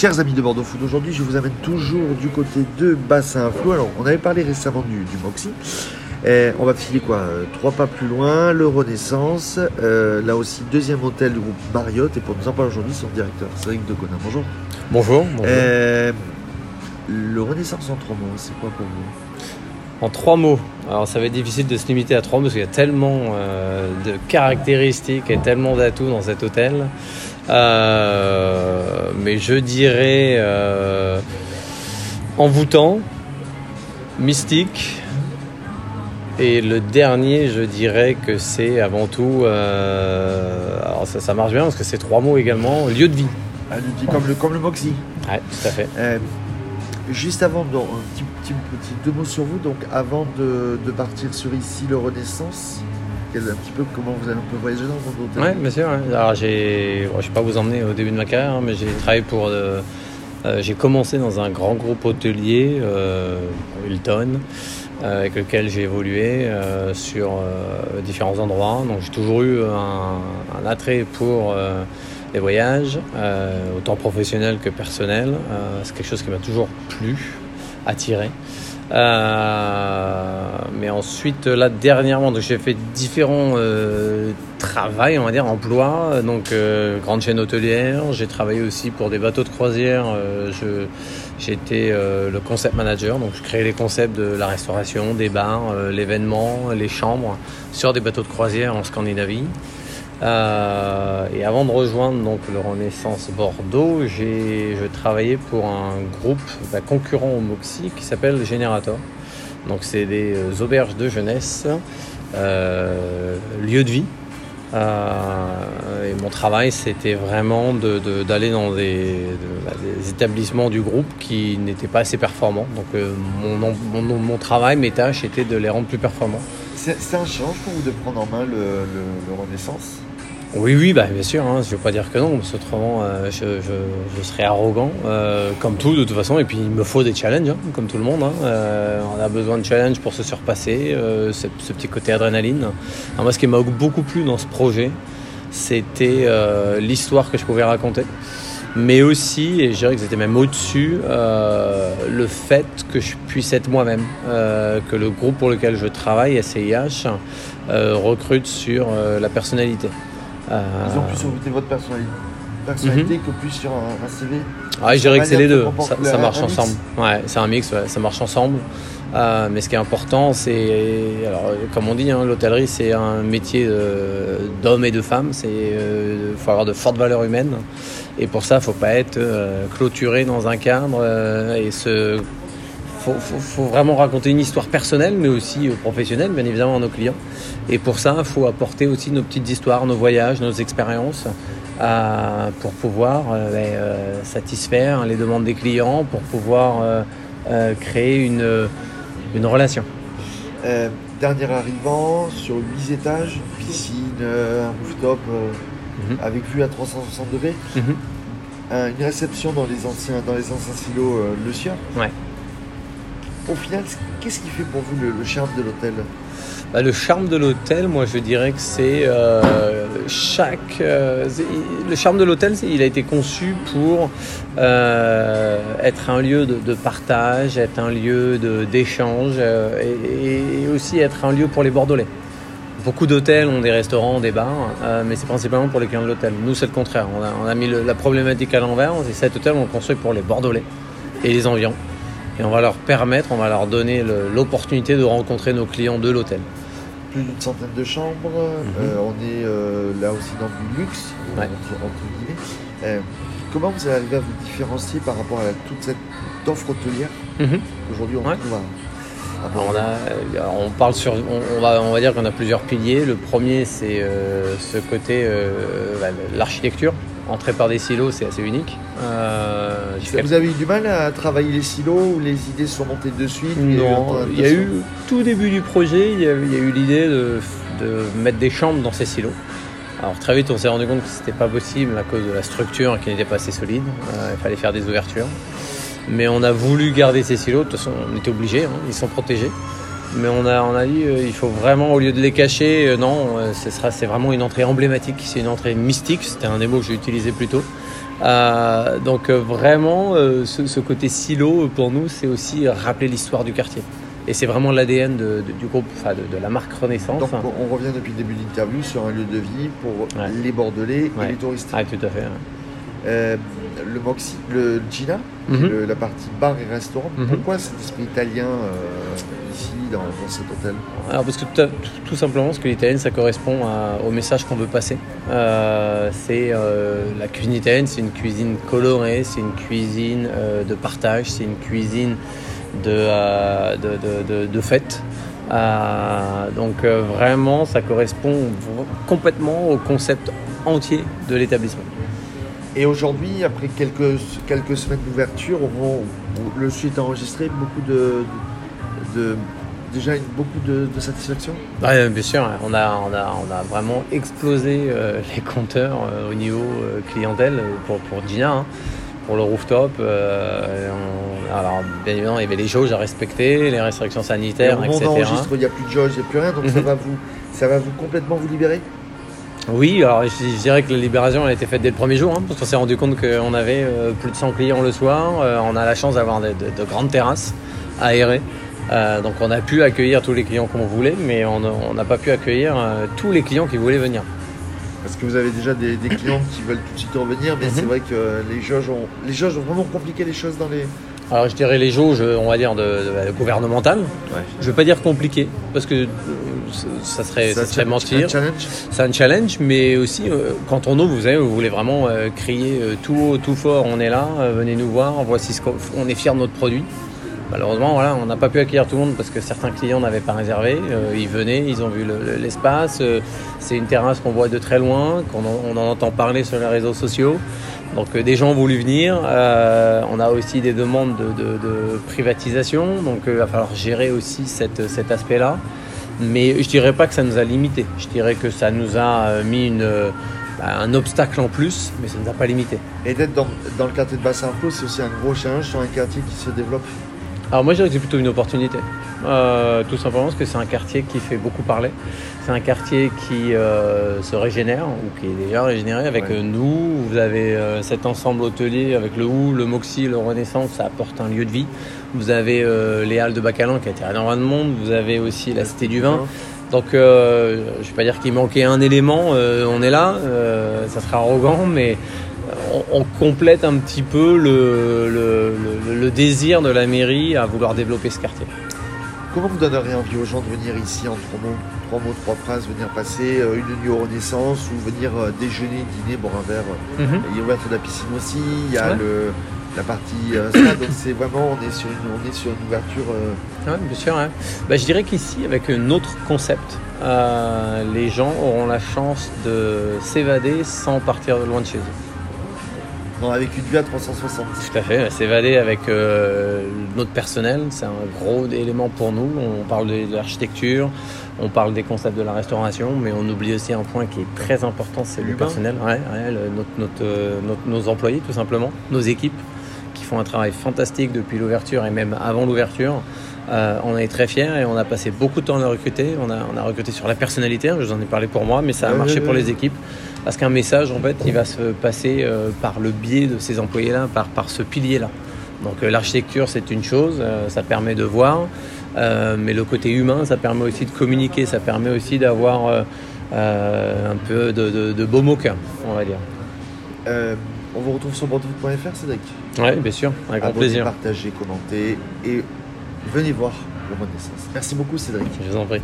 chers amis de Bordeaux Food, aujourd'hui je vous amène toujours du côté de Bassin à Flot. Alors on avait parlé récemment du, du Moxie. Et on va filer quoi euh, Trois pas plus loin, le Renaissance. euh, là aussi, deuxième hôtel du groupe Marriott. Et pour nous en parler aujourd'hui, son directeur, Cédric Deconin. Bonjour. Bonjour. bonjour. Euh, le Renaissance en trois mots, c'est quoi pour vous? En trois mots. Alors ça va être difficile de se limiter à trois mots parce qu'il y a tellement euh, de caractéristiques et tellement d'atouts dans cet hôtel. Euh, mais je dirais euh, envoûtant, mystique. Et le dernier, je dirais que c'est avant tout, euh, alors ça, ça marche bien parce que c'est trois mots également, lieu de vie. ah, comme, le, comme le Moxie. Ouais, tout à fait. Euh, juste avant, donc, un petit, petit, petit deux mots sur vous. Donc, avant de, de partir sur ici, le Renaissance, un petit peu comment vous avez un peu voyagé dans votre hôtel Oui, bien sûr. Alors, je ne vais pas vous emmener au début de ma carrière, hein, mais j'ai travaillé pour. euh, euh, j'ai commencé dans un grand groupe hôtelier, euh, Hilton, avec lequel j'ai évolué sur différents endroits. Donc, j'ai toujours eu un, un attrait pour les voyages, autant professionnel que personnel. C'est quelque chose qui m'a toujours plu, attiré. Euh, mais ensuite, là, dernièrement, j'ai fait différents euh, travails, on va dire, emplois. Donc, euh, grande chaîne hôtelière. J'ai travaillé aussi pour des bateaux de croisière. Euh, je, j'étais euh, le concept manager. Donc, je créais les concepts de la restauration, des bars, l'événement, les chambres sur des bateaux de croisière en Scandinavie. Euh, et avant de rejoindre donc le Renaissance Bordeaux, j'ai je travaillais pour un groupe bah, concurrent au Moxie qui s'appelle Generator. Donc c'est des euh, auberges de jeunesse, euh, lieu de vie. Euh, et mon travail c'était vraiment de- de- d'aller dans bah, des établissements du groupe qui n'étaient pas assez performants. Donc mon, mon- mon travail, mes tâches étaient de les rendre plus performants. C'est un challenge pour vous de prendre en main le- le Renaissance? Oui, oui, bah, bien sûr. Hein, je ne veux pas dire que non, parce qu'autrement, euh, je, je, je serais arrogant, euh, comme tout de toute façon. Et puis, il me faut des challenges, hein, comme tout le monde. hein. Euh, on a besoin de challenges pour se surpasser, euh, ce, ce petit côté adrénaline. Moi, ce qui m'a beaucoup plu dans ce projet, c'était euh, l'histoire que je pouvais raconter. Mais aussi, et je dirais que c'était même au-dessus, le fait que je puisse être moi-même, que le groupe pour lequel je travaille, euh, recrute sur la personnalité. Euh, Ils ont plus recruté votre personnalité, personnalité que plus sur un, CV ah, je dirais que c'est les deux, ça, marche un ensemble. Ouais, c'est un mix, ouais, ça marche ensemble. Euh, mais ce qui est important, c'est, alors, euh, comme on dit, hein, l'hôtellerie, c'est un métier euh, d'hommes et de femmes. Il faut avoir de fortes valeurs humaines. Et pour ça, il ne faut pas être euh, clôturé dans un cadre euh, et se faut, faut, faut vraiment raconter une histoire personnelle, mais aussi euh, professionnelle, bien évidemment, à nos clients. Et pour ça, il faut apporter aussi nos petites histoires, nos voyages, nos expériences, euh, pour pouvoir euh, ben, satisfaire les demandes des clients, pour pouvoir euh, euh, créer une, une relation. Dernier arrivant sur 8 étages, piscine, un rooftop Mhm. avec vue à 360 degrés, Mhm. Une réception dans les anciens, dans les anciens silos Le. Ouais. Au final, qu'est-ce qui fait pour vous le, charme de l'hôtel? Bah, le charme de l'hôtel, moi je dirais que c'est euh, chaque. euh, le charme de l'hôtel, il a été conçu pour euh, être un lieu de, partage, être un lieu d'échange et, aussi être un lieu pour les Bordelais. Beaucoup d'hôtels ont des restaurants, des bars, mais c'est principalement pour les clients de l'hôtel. Nous, c'est le contraire. On a, on mis la problématique à l'envers. Et cet hôtel, on le construit pour les Bordelais et les environs. Et on va leur permettre, on va leur donner l'opportunité de rencontrer nos clients de l'hôtel. Plus d'une centaine de chambres, euh, on est euh, là aussi dans du luxe, Mhm. Ouais. entre, entre guillemets. Euh, comment vous arrivez à vous différencier par rapport à toute cette offre hôtelière qu'aujourd'hui on Ouais. trouve à, à Alors, on, a, on parle sur, on, on va, on va dire qu'on a plusieurs piliers. Le premier, c'est ce côté bah, l'architecture. Entrer par des silos, c'est assez unique. Vous avez eu du mal à travailler les silos ou les idées sont montées de suite ou il y a eu un temps Non, il y a eu tout début du projet, il y a, il y a eu l'idée de, de mettre des chambres dans ces silos. Alors très vite, on s'est rendu compte que c'était pas possible à cause de la structure qui n'était pas assez solide. Euh, il fallait faire des ouvertures. Mais on a voulu garder ces silos. De toute façon, on était obligé. ils sont protégés. Mais on a, on a dit, euh, il faut vraiment, au lieu de les cacher, euh, non, ce sera, c'est vraiment une entrée emblématique. C'est une entrée mystique. C'était un des mots que j'ai utilisé plus tôt. Donc vraiment, ce, côté silo, pour nous, c'est aussi rappeler l'histoire du quartier. Et c'est vraiment l'ADN du groupe, enfin de, la marque Renaissance. Donc on revient depuis le début de l'interview sur un lieu de vie pour les Bordelais et les touristes. Ah, tout à fait. Euh, le Moxie, le Gina, mhm. la partie bar et restaurant. Mhm. Pourquoi cet esprit italien euh, ici dans, cet hôtel? Alors parce que tout, simplement parce que l'italien ça correspond au message qu'on veut passer. Euh, c'est la cuisine italienne, c'est une cuisine colorée, c'est une cuisine de partage, c'est une cuisine de, de, de, fête. donc vraiment, ça correspond complètement au concept entier de l'établissement. Et aujourd'hui, après quelques, quelques semaines d'ouverture, le suite enregistré, beaucoup de, de, déjà beaucoup de, satisfaction Oui, bien sûr. On a, on a, on a vraiment explosé euh, les compteurs euh, au niveau euh, clientèle pour, pour Gina, hein, pour le rooftop. alors, bien évidemment, il y avait les jauges à respecter, les restrictions sanitaires, Et etc. On enregistre, il n'y a plus de jauge, il n'y a plus rien, donc ça, mhm. va vous, ça va vous complètement vous libérer oui, alors je, dirais que la libération a été faite dès le premier jour, hein, parce qu'on s'est rendu compte qu'on avait euh, plus de 100 clients le soir. Euh, on a la chance d'avoir de, grandes terrasses aérées. Euh, donc on a pu accueillir tous les clients qu'on voulait, mais on n'a pas pu accueillir tous les clients qui voulaient venir. Parce que vous avez déjà des, clients qui veulent tout de suite revenir, mais c'est mhm. vrai que les jauges, ont, les jauges ont vraiment compliqué les choses dans les, alors je dirais les jauges, on va dire, de, de, gouvernementales. Je ne veux pas dire compliqué, parce que ça serait, ça, mentir. C'est un challenge, mais aussi euh, quand on ouvre, vous savez, vous voulez vraiment euh, crier euh, tout haut, tout fort, on est là, venez nous voir, voici ce qu'on est fier de notre produit. Malheureusement, on n'a pas pu accueillir tout le monde parce que certains clients n'avaient pas réservé. ils venaient, ils ont vu l'espace. c'est une terrasse qu'on voit de très loin, qu'on on en entend parler sur les réseaux sociaux. Donc des gens ont voulu venir. on a aussi des demandes de, privatisation, donc il va falloir gérer aussi cet aspect-là. Mais je dirais pas que ça nous a limité. Je dirais que ça nous a euh, mis euh, un obstacle en plus, mais ça ne nous a pas limité. Et d'être dans, le quartier de Bassin-Flot, c'est aussi un gros challenge sur un quartier qui se développe Alors moi je dirais que c'est plutôt une opportunité. Euh, tout simplement parce que c'est un quartier qui fait beaucoup parler. C'est un quartier qui se régénère, ou qui est déjà régénéré avec nous. Vous avez cet ensemble hôtelier avec le OU, le Moxie, le Renaissance, ça apporte un lieu de vie. Vous avez euh, les Halles de Bacalan qui a été énormément de monde. Vous avez aussi la Cité du Vin. Donc, euh, je ne vais pas dire qu'il manquait un élément. Euh, on est là. ça serait arrogant, mais on, complète un petit peu le, désir de la mairie à vouloir développer ce quartier. Comment vous donneriez envie aux gens de venir ici en trois mots, trois, mots, trois phrases, venir passer une nuit au Renaissance ou venir déjeuner, dîner, boire un verre mhm. Il y a ouvert de la piscine aussi, il y a le, la partie euh, donc c'est vraiment on est sur une on est sur une ouverture euh... bien sûr bah, je dirais qu'ici avec notre concept euh, les gens auront la chance de s'évader sans partir loin de chez eux non, avec une vue à 360 tout à fait s'évader avec euh, notre personnel c'est un gros élément pour nous on parle de l'architecture on parle des concepts de la restauration, mais on oublie aussi un point qui est très important, c'est le personnel, nos employés tout simplement, nos équipes font un travail fantastique depuis l'ouverture et même avant l'ouverture. Euh, on est très fiers et on a passé beaucoup de temps à recruter. On a, on a recruté sur la personnalité, je vous en ai parlé pour moi, mais ça a marché pour les équipes. Parce qu'un message, en fait, il va se passer euh, par le biais de ces employés-là, par, par ce pilier-là. Donc euh, l'architecture, c'est une chose, ça permet de voir, mais le côté humain, ça permet aussi de communiquer, ça permet aussi d'avoir un peu de, de, beau moquin, on va dire. On vous retrouve sur bordeaux.fr, Cédric Oui, bien sûr, avec grand plaisir. Partagez, commentez et venez voir le Renaissance. Merci beaucoup, Cédric. Je vous en prie.